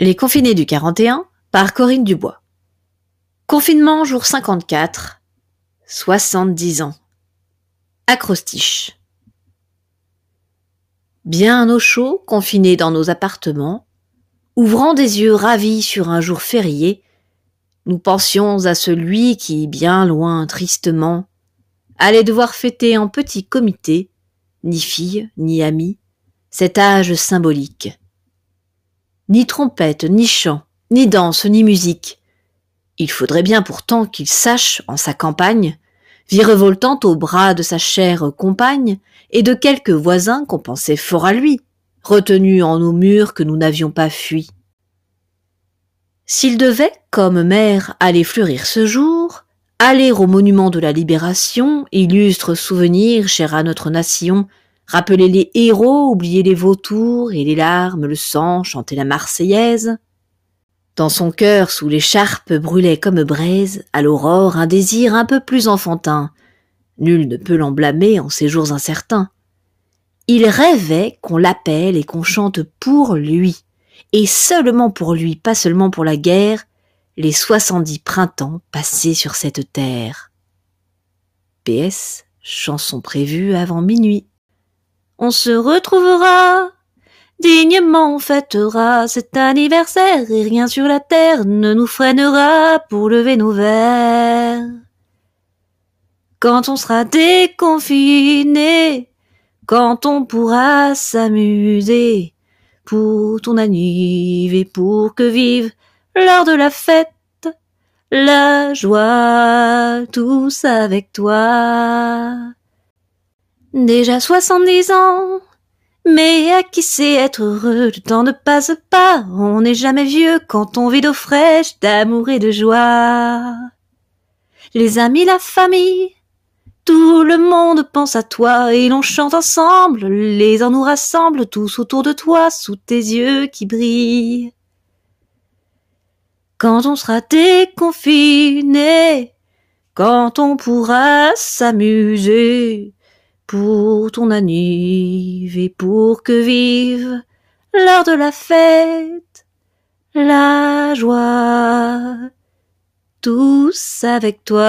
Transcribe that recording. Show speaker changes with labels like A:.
A: Les confinés du 41 par Corinne Dubois. Confinement jour 54. 70 ans. Acrostiche. Bien au chaud, confinés dans nos appartements, ouvrant des yeux ravis sur un jour férié, nous pensions à celui qui, bien loin, tristement, allait devoir fêter en petit comité, ni fille, ni ami, cet âge symbolique. Ni trompette, ni chant, ni danse, ni musique. Il faudrait bien pourtant qu'il sache, en sa campagne, virevoltant au bras de sa chère compagne et de quelques voisins qu'on pensait fort à lui, retenus en nos murs que nous n'avions pas fui. S'il devait, comme mère, aller fleurir ce jour, aller au monument de la libération, illustre souvenir cher à notre nation, rappeler les héros, oublier les vautours et les larmes, le sang, chanter la Marseillaise. Dans son cœur, sous l'écharpe, brûlait comme braise, à l'aurore, un désir un peu plus enfantin. Nul ne peut l'en blâmer en ces jours incertains. Il rêvait qu'on l'appelle et qu'on chante pour lui, et seulement pour lui, pas seulement pour la guerre, les soixante-dix printemps passés sur cette terre. PS, chanson prévue avant minuit. On se retrouvera, dignement fêtera cet anniversaire et rien sur la terre ne nous freinera pour lever nos verres. Quand on sera déconfiné, quand on pourra s'amuser, pour ton anniv et pour que vive lors de la fête la joie tous avec toi. Déjà soixante-dix ans, mais à qui sait être heureux, le temps ne passe pas, on n'est jamais vieux quand on vit d'eau fraîche, d'amour et de joie. Les amis, la famille, tout le monde pense à toi et l'on chante ensemble, les ans nous rassemblent tous autour de toi, sous tes yeux qui brillent. Quand on sera déconfiné, quand on pourra s'amuser, pour ton anniv et pour que vive l'heure de la fête, la joie, tous avec toi.